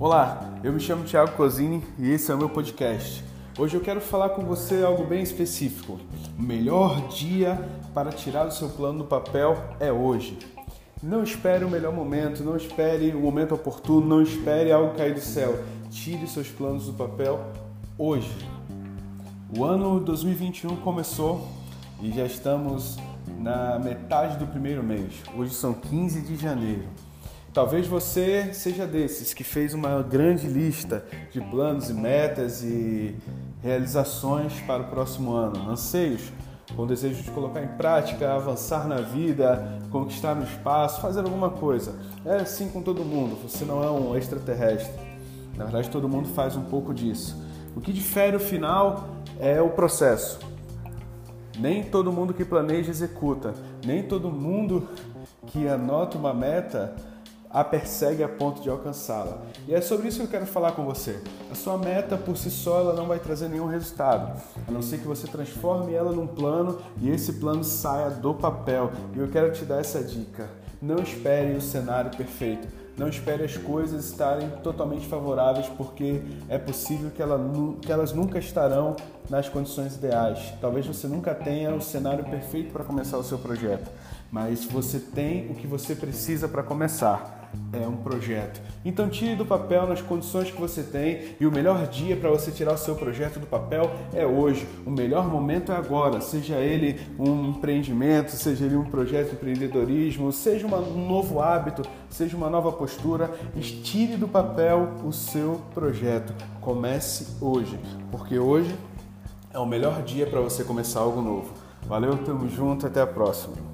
Olá, eu me chamo Thiago Cosini e esse é o meu podcast. Hoje eu quero falar com você algo bem específico. O melhor dia para tirar o seu plano do papel é hoje. Não espere o melhor momento, não espere o momento oportuno, não espere algo cair do céu. Tire seus planos do papel hoje. O ano 2021 começou e já estamos na metade do primeiro mês. Hoje são 15 de janeiro. Talvez você seja desses que fez uma grande lista de planos e metas e realizações para o próximo ano, anseios, com desejo de colocar em prática, avançar na vida, conquistar no espaço, fazer alguma coisa. É assim com todo mundo, você não é um extraterrestre. Na verdade, todo mundo faz um pouco disso. O que difere o final é o processo. Nem todo mundo que planeja executa, nem todo mundo que anota uma meta a persegue a ponto de alcançá-la. E é sobre isso que eu quero falar com você. A sua meta por si só ela não vai trazer nenhum resultado, a não ser que você transforme ela num plano e esse plano saia do papel. E eu quero te dar essa dica. Não espere o cenário perfeito. Não espere as coisas estarem totalmente favoráveis, porque é possível que, ela, que elas nunca estarão nas condições ideais. Talvez você nunca tenha o cenário perfeito para começar o seu projeto, mas você tem o que você precisa para começar é um projeto. Então tire do papel nas condições que você tem e o melhor dia para você tirar o seu projeto do papel é hoje. O melhor momento é agora, seja ele um empreendimento, seja ele um projeto de empreendedorismo, seja um novo hábito, seja uma nova postura, tire do papel o seu projeto. Comece hoje, porque hoje é o melhor dia para você começar algo novo. Valeu, tamo junto, até a próxima.